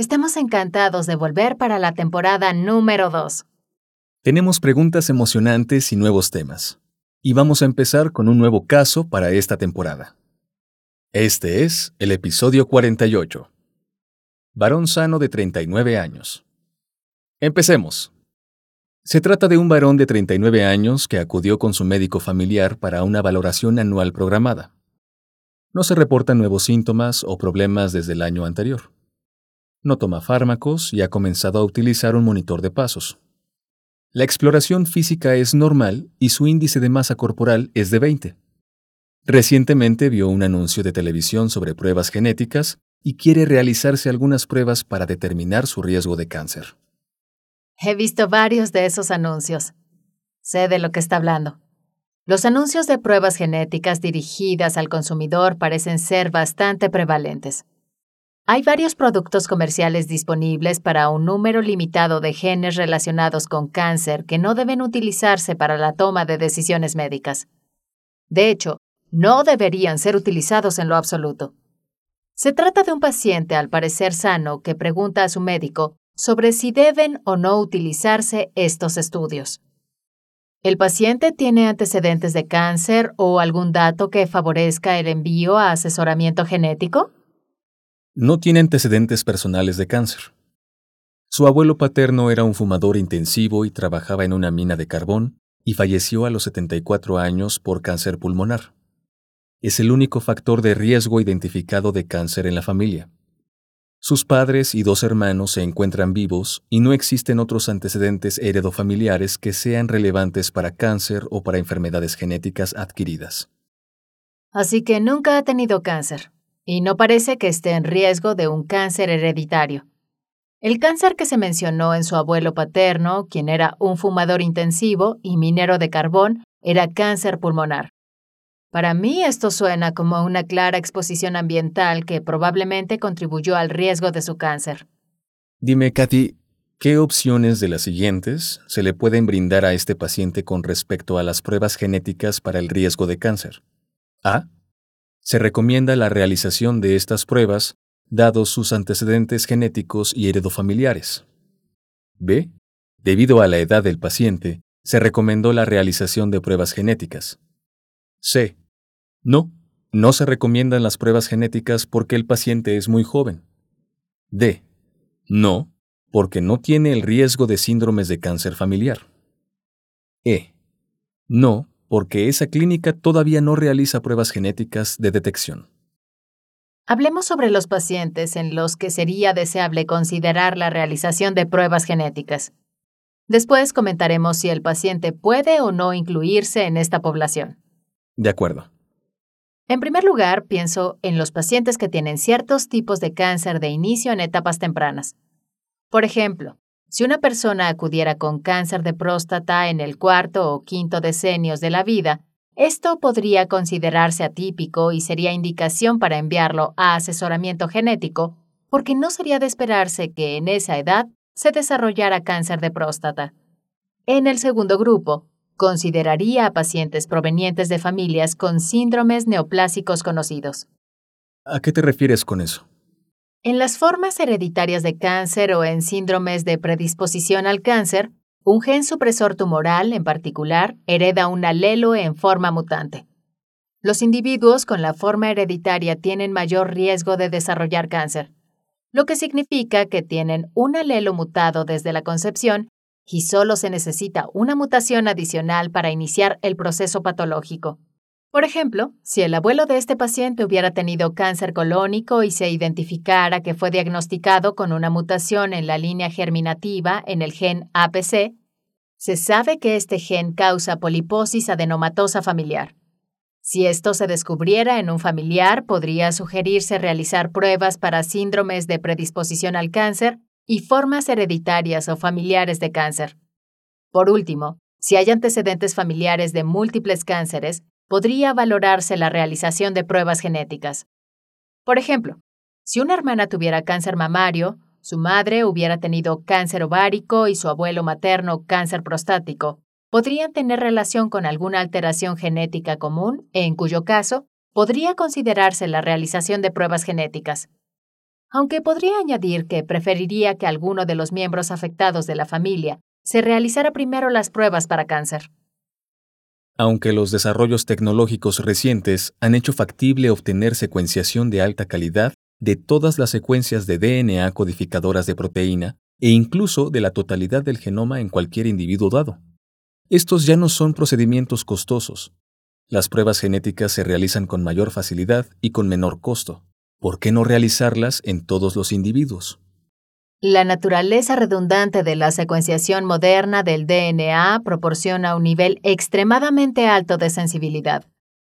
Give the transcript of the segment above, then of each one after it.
Estamos encantados de volver para la temporada número 2. Tenemos preguntas emocionantes y nuevos temas. Y vamos a empezar con un nuevo caso para esta temporada. Este es el episodio 48. Varón sano de 39 años. Empecemos. Se trata de un varón de 39 años que acudió con su médico familiar para una valoración anual programada. No se reportan nuevos síntomas o problemas desde el año anterior. No toma fármacos y ha comenzado a utilizar un monitor de pasos. La exploración física es normal y su índice de masa corporal es de 20. Recientemente vio un anuncio de televisión sobre pruebas genéticas y quiere realizarse algunas pruebas para determinar su riesgo de cáncer. He visto varios de esos anuncios. Sé de lo que está hablando. Los anuncios de pruebas genéticas dirigidas al consumidor parecen ser bastante prevalentes. Hay varios productos comerciales disponibles para un número limitado de genes relacionados con cáncer que no deben utilizarse para la toma de decisiones médicas. De hecho, no deberían ser utilizados en lo absoluto. Se trata de un paciente al parecer sano que pregunta a su médico sobre si deben o no utilizarse estos estudios. ¿El paciente tiene antecedentes de cáncer o algún dato que favorezca el envío a asesoramiento genético? No tiene antecedentes personales de cáncer. Su abuelo paterno era un fumador intensivo y trabajaba en una mina de carbón y falleció a los 74 años por cáncer pulmonar es el único factor de riesgo identificado de cáncer en la familia. Sus padres y dos hermanos se encuentran vivos y no existen otros antecedentes heredofamiliares que sean relevantes para cáncer o para enfermedades genéticas adquiridas. Así que nunca ha tenido cáncer, y no parece que esté en riesgo de un cáncer hereditario. El cáncer que se mencionó en su abuelo paterno, quien era un fumador intensivo y minero de carbón, era cáncer pulmonar. Para mí esto suena como una clara exposición ambiental que probablemente contribuyó al riesgo de su cáncer. Dime, Katy, ¿qué opciones de las siguientes se le pueden brindar a este paciente con respecto a las pruebas genéticas para el riesgo de cáncer? A. Se recomienda la realización de estas pruebas dados sus antecedentes genéticos y heredofamiliares. B. Debido a la edad del paciente, se recomendó la realización de pruebas genéticas. C. No, no se recomiendan las pruebas genéticas porque el paciente es muy joven. D. No, porque no tiene el riesgo de síndromes de cáncer familiar. E. No, porque esa clínica todavía no realiza pruebas genéticas de detección. Hablemos sobre los pacientes en los que sería deseable considerar la realización de pruebas genéticas. Después comentaremos si el paciente puede o no incluirse en esta población. De acuerdo. En primer lugar, pienso en los pacientes que tienen ciertos tipos de cáncer de inicio en etapas tempranas. Por ejemplo, si una persona acudiera con cáncer de próstata en el cuarto o quinto decenios de la vida, esto podría considerarse atípico y sería indicación para enviarlo a asesoramiento genético, porque no sería de esperarse que en esa edad se desarrollara cáncer de próstata. En el segundo grupo, consideraría a pacientes provenientes de familias con síndromes neoplásicos conocidos. ¿A qué te refieres con eso? En las formas hereditarias de cáncer o en síndromes de predisposición al cáncer, un gen supresor tumoral, en particular, hereda un alelo en forma mutante. Los individuos con la forma hereditaria tienen mayor riesgo de desarrollar cáncer, lo que significa que tienen un alelo mutado desde la concepción y solo se necesita una mutación adicional para iniciar el proceso patológico. Por ejemplo, si el abuelo de este paciente hubiera tenido cáncer colónico y se identificara que fue diagnosticado con una mutación en la línea germinativa en el gen APC, se sabe que este gen causa poliposis adenomatosa familiar. Si esto se descubriera en un familiar, podría sugerirse realizar pruebas para síndromes de predisposición al cáncer y formas hereditarias o familiares de cáncer. Por último, si hay antecedentes familiares de múltiples cánceres, podría valorarse la realización de pruebas genéticas. Por ejemplo, si una hermana tuviera cáncer mamario, su madre hubiera tenido cáncer ovárico y su abuelo materno cáncer prostático, podrían tener relación con alguna alteración genética común, en cuyo caso podría considerarse la realización de pruebas genéticas. Aunque podría añadir que preferiría que alguno de los miembros afectados de la familia se realizara primero las pruebas para cáncer. Aunque los desarrollos tecnológicos recientes han hecho factible obtener secuenciación de alta calidad de todas las secuencias de DNA codificadoras de proteína e incluso de la totalidad del genoma en cualquier individuo dado. Estos ya no son procedimientos costosos. Las pruebas genéticas se realizan con mayor facilidad y con menor costo. ¿Por qué no realizarlas en todos los individuos? La naturaleza redundante de la secuenciación moderna del DNA proporciona un nivel extremadamente alto de sensibilidad,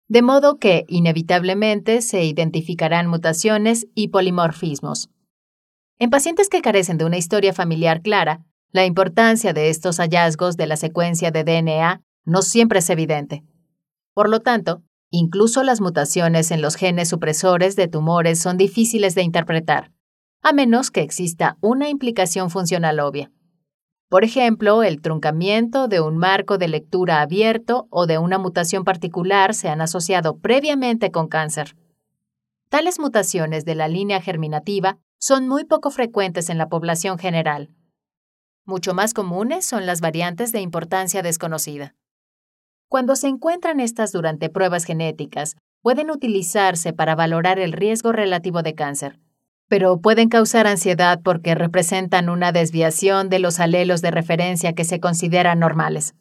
de modo que inevitablemente se identificarán mutaciones y polimorfismos. En pacientes que carecen de una historia familiar clara, la importancia de estos hallazgos de la secuencia de DNA no siempre es evidente. Por lo tanto, incluso las mutaciones en los genes supresores de tumores son difíciles de interpretar a menos que exista una implicación funcional obvia. Por ejemplo, el truncamiento de un marco de lectura abierto o de una mutación particular se han asociado previamente con cáncer. Tales mutaciones de la línea germinativa son muy poco frecuentes en la población general. Mucho más comunes son las variantes de importancia desconocida. Cuando se encuentran estas durante pruebas genéticas, pueden utilizarse para valorar el riesgo relativo de cáncer, pero pueden causar ansiedad porque representan una desviación de los alelos de referencia que se consideran normales.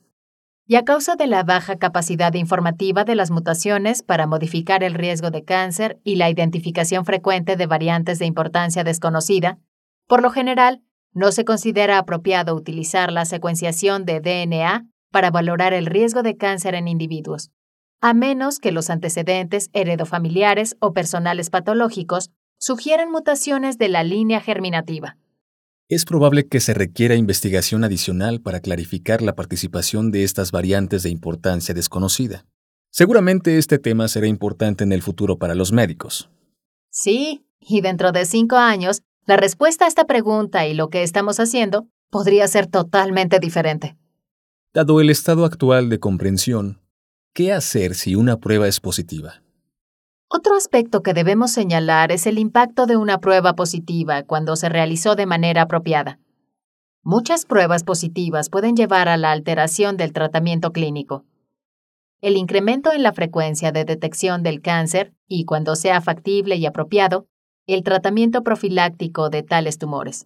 Y a causa de la baja capacidad informativa de las mutaciones para modificar el riesgo de cáncer y la identificación frecuente de variantes de importancia desconocida, por lo general, no se considera apropiado utilizar la secuenciación de DNA para valorar el riesgo de cáncer en individuos, a menos que los antecedentes heredofamiliares o personales patológicos sugieren mutaciones de la línea germinativa. Es probable que se requiera investigación adicional para clarificar la participación de estas variantes de importancia desconocida. Seguramente este tema será importante en el futuro para los médicos. Sí, y dentro de cinco años, la respuesta a esta pregunta y lo que estamos haciendo podría ser totalmente diferente. Dado el estado actual de comprensión, ¿qué hacer si una prueba es positiva? Otro aspecto que debemos señalar es el impacto de una prueba positiva cuando se realizó de manera apropiada. Muchas pruebas positivas pueden llevar a la alteración del tratamiento clínico. El incremento en la frecuencia de detección del cáncer y, cuando sea factible y apropiado, el tratamiento profiláctico de tales tumores.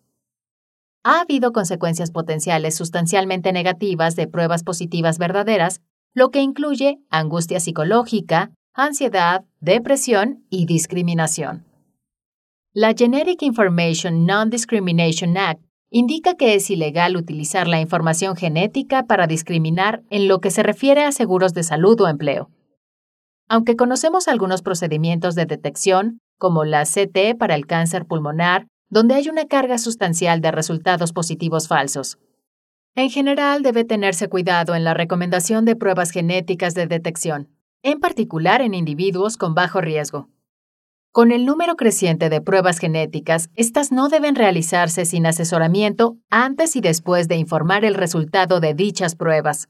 Ha habido consecuencias potenciales sustancialmente negativas de pruebas positivas verdaderas, lo que incluye angustia psicológica, ansiedad, depresión y discriminación. La Genetic Information Non-Discrimination Act indica que es ilegal utilizar la información genética para discriminar en lo que se refiere a seguros de salud o empleo. Aunque conocemos algunos procedimientos de detección, como la CT para el cáncer pulmonar, donde hay una carga sustancial de resultados positivos falsos. En general, debe tenerse cuidado en la recomendación de pruebas genéticas de detección en particular en individuos con bajo riesgo. Con el número creciente de pruebas genéticas, estas no deben realizarse sin asesoramiento antes y después de informar el resultado de dichas pruebas.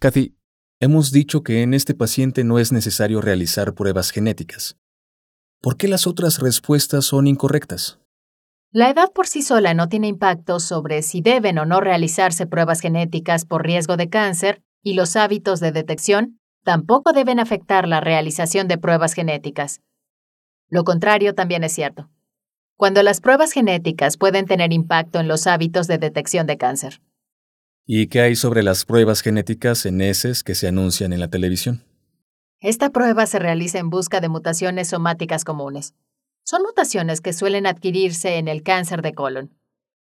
Kathy, hemos dicho que en este paciente no es necesario realizar pruebas genéticas. ¿Por qué las otras respuestas son incorrectas? La edad por sí sola no tiene impacto sobre si deben o no realizarse pruebas genéticas por riesgo de cáncer y los hábitos de detección tampoco deben afectar la realización de pruebas genéticas. Lo contrario también es cierto. Cuando las pruebas genéticas pueden tener impacto en los hábitos de detección de cáncer. ¿Y qué hay sobre las pruebas genéticas en heces que se anuncian en la televisión? Esta prueba se realiza en busca de mutaciones somáticas comunes. Son mutaciones que suelen adquirirse en el cáncer de colon.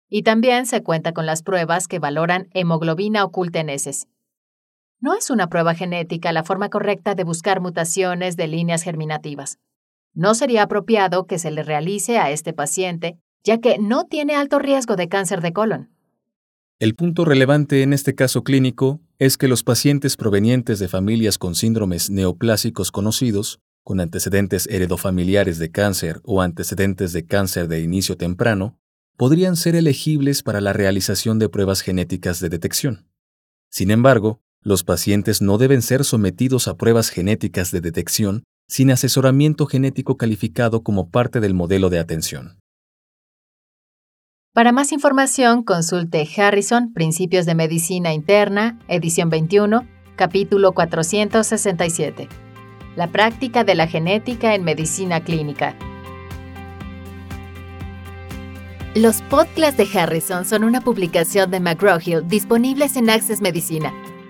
Y también se cuenta con las pruebas que valoran hemoglobina oculta en heces. No es una prueba genética la forma correcta de buscar mutaciones de líneas germinativas. No sería apropiado que se le realice a este paciente ya que no tiene alto riesgo de cáncer de colon. El punto relevante en este caso clínico es que los pacientes provenientes de familias con síndromes neoplásicos conocidos, con antecedentes heredofamiliares de cáncer o antecedentes de cáncer de inicio temprano, podrían ser elegibles para la realización de pruebas genéticas de detección. Sin embargo, los pacientes no deben ser sometidos a pruebas genéticas de detección sin asesoramiento genético calificado como parte del modelo de atención. Para más información, consulte Harrison, Principios de Medicina Interna, edición 21, capítulo 467. La práctica de la genética en medicina clínica. Los podcasts de Harrison son una publicación de McGraw-Hill disponibles en Access Medicina,